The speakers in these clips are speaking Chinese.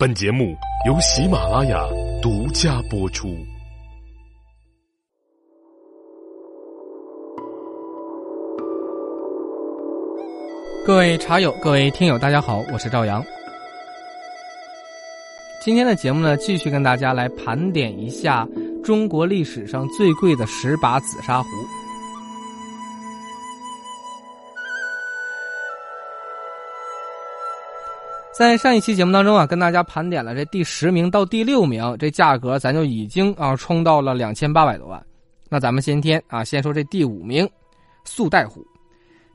本节目由喜马拉雅独家播出。各位茶友、各位听友，大家好，我是赵阳。今天的节目呢，继续跟大家来盘点一下中国历史上最贵的十把紫砂壶。在上一期节目当中啊，跟大家盘点了这第十名到第六名，这价格咱就已经啊冲到了两千八百多万。那咱们今天啊，先说这第五名，素带壶。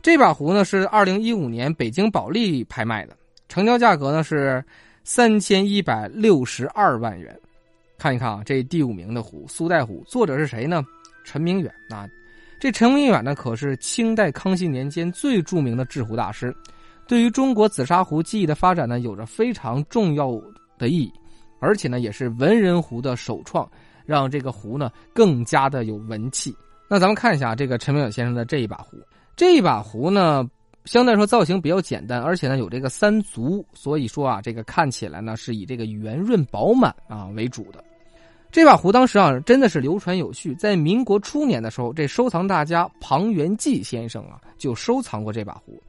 这把壶呢是二零一五年北京保利拍卖的，成交价格呢是三千一百六十二万元。看一看啊，这第五名的壶苏带壶，作者是谁呢？陈明远啊。这陈明远呢可是清代康熙年间最著名的制壶大师。对于中国紫砂壶技艺的发展呢，有着非常重要的意义，而且呢，也是文人壶的首创，让这个壶呢更加的有文气。那咱们看一下这个陈明远先生的这一把壶，这一把壶呢，相对来说造型比较简单，而且呢有这个三足，所以说啊，这个看起来呢是以这个圆润饱满啊为主的。这把壶当时啊真的是流传有序，在民国初年的时候，这收藏大家庞元济先生啊就收藏过这把壶。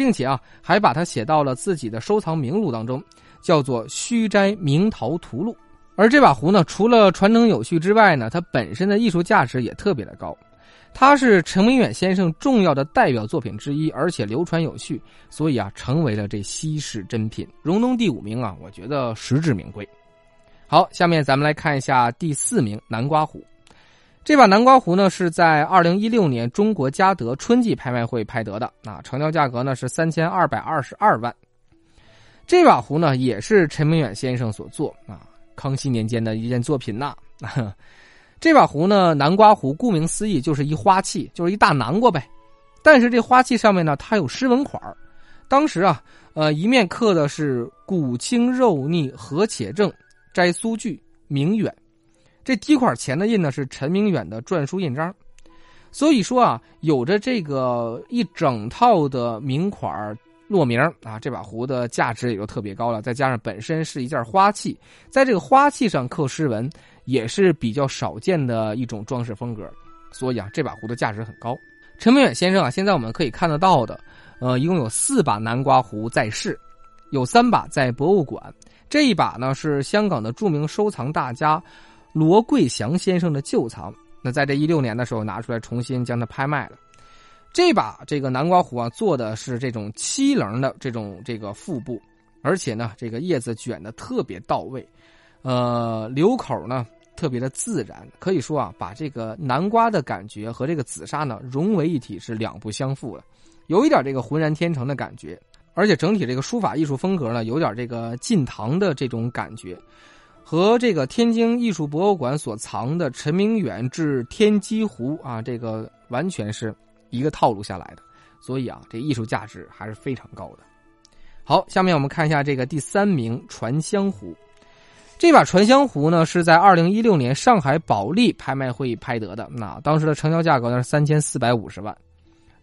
并且啊，还把它写到了自己的收藏名录当中，叫做《虚斋明陶图录》。而这把壶呢，除了传承有序之外呢，它本身的艺术价值也特别的高。它是陈明远先生重要的代表作品之一，而且流传有序，所以啊，成为了这稀世珍品，荣登第五名啊，我觉得实至名归。好，下面咱们来看一下第四名南瓜壶。这把南瓜壶呢，是在二零一六年中国嘉德春季拍卖会拍得的，啊，成交价格呢是三千二百二十二万。这把壶呢，也是陈明远先生所作，啊，康熙年间的一件作品呐。这把壶呢，南瓜壶，顾名思义就是一花器，就是一大南瓜呗。但是这花器上面呢，它有诗文款当时啊，呃，一面刻的是“古清肉腻何且正，摘苏句明远”。这第一块钱的印呢是陈明远的篆书印章，所以说啊，有着这个一整套的名款落名啊，这把壶的价值也就特别高了。再加上本身是一件花器，在这个花器上刻诗文也是比较少见的一种装饰风格，所以啊，这把壶的价值很高。陈明远先生啊，现在我们可以看得到的，呃，一共有四把南瓜壶在世，有三把在博物馆，这一把呢是香港的著名收藏大家。罗贵祥先生的旧藏，那在这一六年的时候拿出来重新将它拍卖了。这把这个南瓜壶啊，做的是这种七棱的这种这个腹部，而且呢，这个叶子卷的特别到位，呃，流口呢特别的自然，可以说啊，把这个南瓜的感觉和这个紫砂呢融为一体，是两不相负的，有一点这个浑然天成的感觉，而且整体这个书法艺术风格呢，有点这个晋唐的这种感觉。和这个天津艺术博物馆所藏的陈明远制天机壶啊，这个完全是一个套路下来的，所以啊，这艺术价值还是非常高的。好，下面我们看一下这个第三名传香壶。这把传香壶呢，是在二零一六年上海保利拍卖会拍得的，那当时的成交价格呢是三千四百五十万，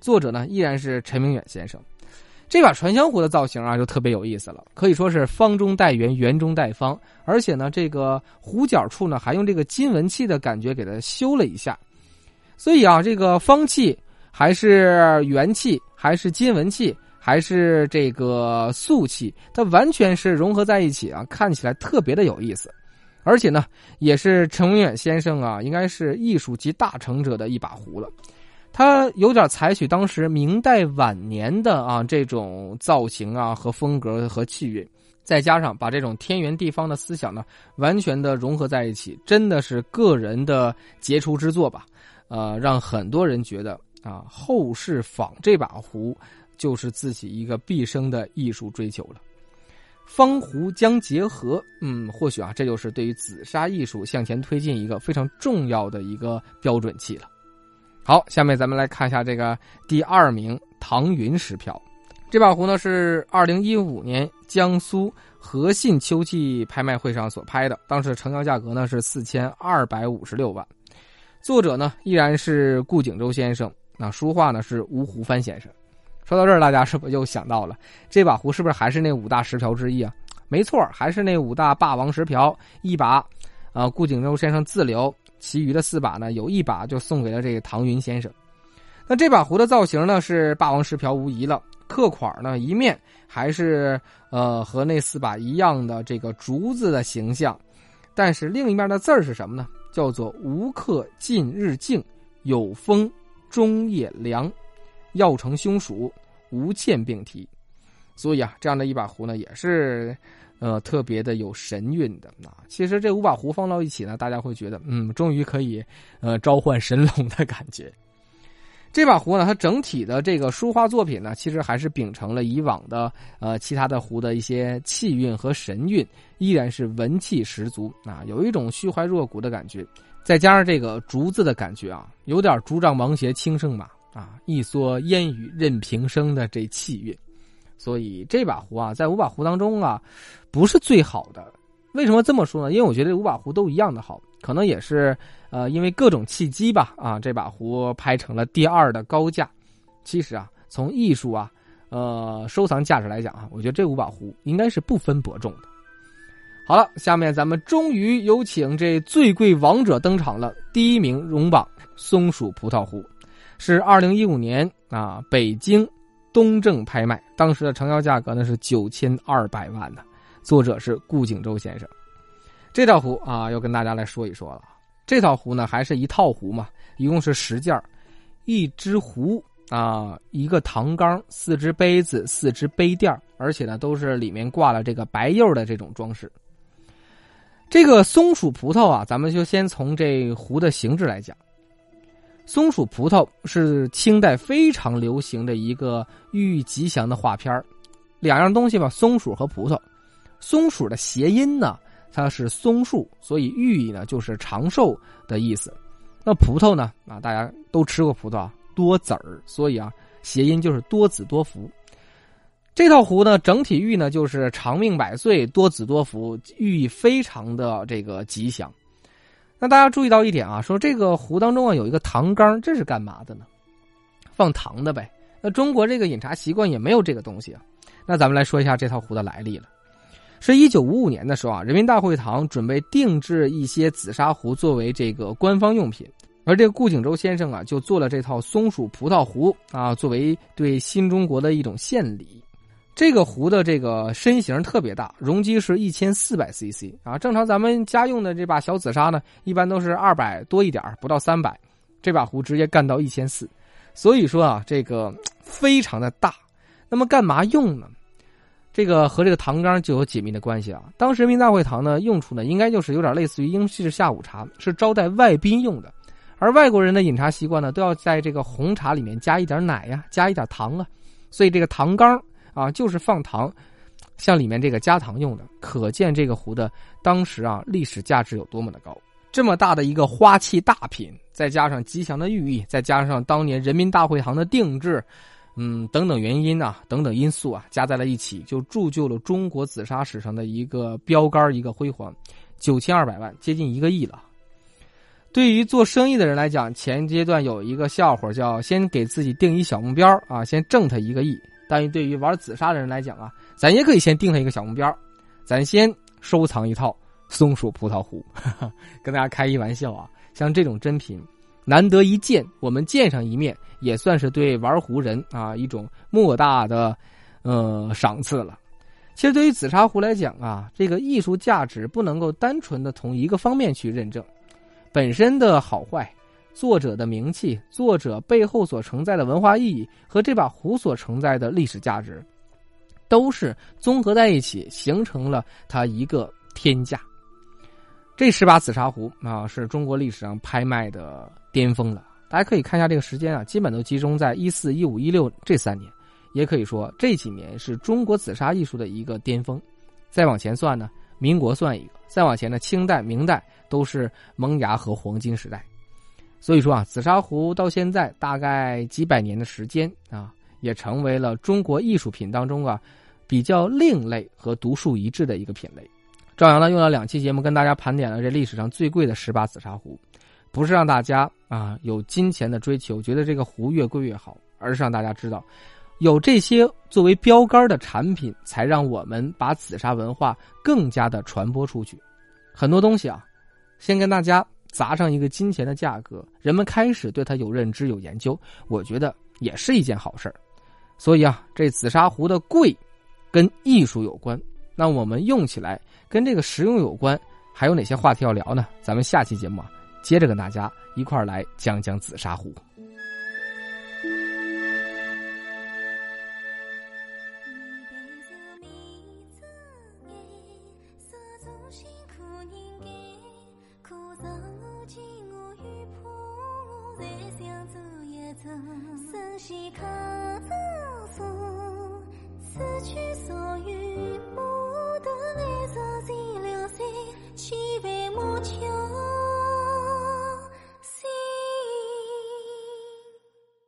作者呢依然是陈明远先生。这把传香壶的造型啊，就特别有意思了，可以说是方中带圆，圆中带方，而且呢，这个壶角处呢，还用这个金文器的感觉给它修了一下。所以啊，这个方器还是圆器，还是金文器，还是这个素器，它完全是融合在一起啊，看起来特别的有意思。而且呢，也是陈文远先生啊，应该是艺术级大成者的一把壶了。它有点采取当时明代晚年的啊这种造型啊和风格和气韵，再加上把这种天圆地方的思想呢完全的融合在一起，真的是个人的杰出之作吧？呃，让很多人觉得啊后世仿这把壶就是自己一个毕生的艺术追求了。方壶将结合，嗯，或许啊这就是对于紫砂艺术向前推进一个非常重要的一个标准器了。好，下面咱们来看一下这个第二名唐云石瓢，这把壶呢是二零一五年江苏和信秋季拍卖会上所拍的，当时成交价格呢是四千二百五十六万，作者呢依然是顾景舟先生，那书画呢是吴湖帆先生。说到这儿，大家是不是又想到了这把壶是不是还是那五大石瓢之一啊？没错，还是那五大霸王石瓢，一把，啊，顾景舟先生自留，其余的四把呢，有一把就送给了这个唐云先生。那这把壶的造型呢，是霸王石瓢无疑了，刻款呢一面还是呃和那四把一样的这个竹子的形象，但是另一面的字儿是什么呢？叫做“无客近日静，有风终夜凉，要成凶属，无欠病体”。所以啊，这样的一把壶呢，也是，呃，特别的有神韵的啊。其实这五把壶放到一起呢，大家会觉得，嗯，终于可以，呃，召唤神龙的感觉。这把壶呢，它整体的这个书画作品呢，其实还是秉承了以往的呃其他的壶的一些气韵和神韵，依然是文气十足啊，有一种虚怀若谷的感觉。再加上这个竹子的感觉啊，有点竹杖芒鞋轻胜马啊，一蓑烟雨任平生的这气韵。所以这把壶啊，在五把壶当中啊，不是最好的。为什么这么说呢？因为我觉得五把壶都一样的好，可能也是呃，因为各种契机吧。啊，这把壶拍成了第二的高价。其实啊，从艺术啊，呃，收藏价值来讲啊，我觉得这五把壶应该是不分伯仲的。好了，下面咱们终于有请这最贵王者登场了。第一名荣榜松鼠葡萄壶，是二零一五年啊，北京。东正拍卖当时的成交价格呢是九千二百万呢，作者是顾景舟先生。这套壶啊，要跟大家来说一说了。这套壶呢，还是一套壶嘛，一共是十件一只壶啊，一个唐缸，四只杯子，四只杯垫而且呢，都是里面挂了这个白釉的这种装饰。这个松鼠葡萄啊，咱们就先从这壶的形制来讲。松鼠葡萄是清代非常流行的一个寓意吉祥的画片两样东西吧，松鼠和葡萄。松鼠的谐音呢，它是松树，所以寓意呢就是长寿的意思。那葡萄呢，啊，大家都吃过葡萄，多籽儿，所以啊，谐音就是多子多福。这套壶呢，整体寓意呢就是长命百岁、多子多福，寓意非常的这个吉祥。那大家注意到一点啊，说这个壶当中啊有一个糖缸，这是干嘛的呢？放糖的呗。那中国这个饮茶习惯也没有这个东西啊。那咱们来说一下这套壶的来历了。是一九五五年的时候啊，人民大会堂准备定制一些紫砂壶作为这个官方用品，而这个顾景舟先生啊就做了这套松鼠葡萄壶啊，作为对新中国的一种献礼。这个壶的这个身形特别大，容积是一千四百 CC 啊。正常咱们家用的这把小紫砂呢，一般都是二百多一点不到三百。这把壶直接干到一千四，所以说啊，这个非常的大。那么干嘛用呢？这个和这个糖缸就有紧密的关系啊。当时人民大会堂呢，用处呢，应该就是有点类似于英式下午茶，是招待外宾用的。而外国人的饮茶习惯呢，都要在这个红茶里面加一点奶呀，加一点糖啊，所以这个糖缸。啊，就是放糖，像里面这个加糖用的，可见这个壶的当时啊历史价值有多么的高。这么大的一个花器大品，再加上吉祥的寓意，再加上当年人民大会堂的定制，嗯，等等原因啊，等等因素啊，加在了一起，就铸就了中国紫砂史上的一个标杆，一个辉煌。九千二百万，接近一个亿了。对于做生意的人来讲，前阶段有一个笑话，叫先给自己定一小目标啊，先挣他一个亿。但对于玩紫砂的人来讲啊，咱也可以先定下一个小目标，咱先收藏一套松鼠葡萄壶，跟大家开一玩笑啊。像这种珍品，难得一见，我们见上一面，也算是对玩壶人啊一种莫大的呃赏赐了。其实对于紫砂壶来讲啊，这个艺术价值不能够单纯的从一个方面去认证，本身的好坏。作者的名气，作者背后所承载的文化意义和这把壶所承载的历史价值，都是综合在一起，形成了它一个天价。这十把紫砂壶啊，是中国历史上拍卖的巅峰了。大家可以看一下这个时间啊，基本都集中在一四、一五、一六这三年，也可以说这几年是中国紫砂艺术的一个巅峰。再往前算呢，民国算一个；再往前呢，清代、明代都是萌芽和黄金时代。所以说啊，紫砂壶到现在大概几百年的时间啊，也成为了中国艺术品当中啊比较另类和独树一帜的一个品类。赵阳呢用了两期节目跟大家盘点了这历史上最贵的十把紫砂壶，不是让大家啊有金钱的追求，觉得这个壶越贵越好，而是让大家知道，有这些作为标杆的产品，才让我们把紫砂文化更加的传播出去。很多东西啊，先跟大家砸上一个金钱的价格，人们开始对它有认知、有研究，我觉得也是一件好事所以啊，这紫砂壶的贵，跟艺术有关。那我们用起来跟这个实用有关，还有哪些话题要聊呢？咱们下期节目啊，接着跟大家一块来讲讲紫砂壶。谁想做一尊神仙？扛着锄，此去所。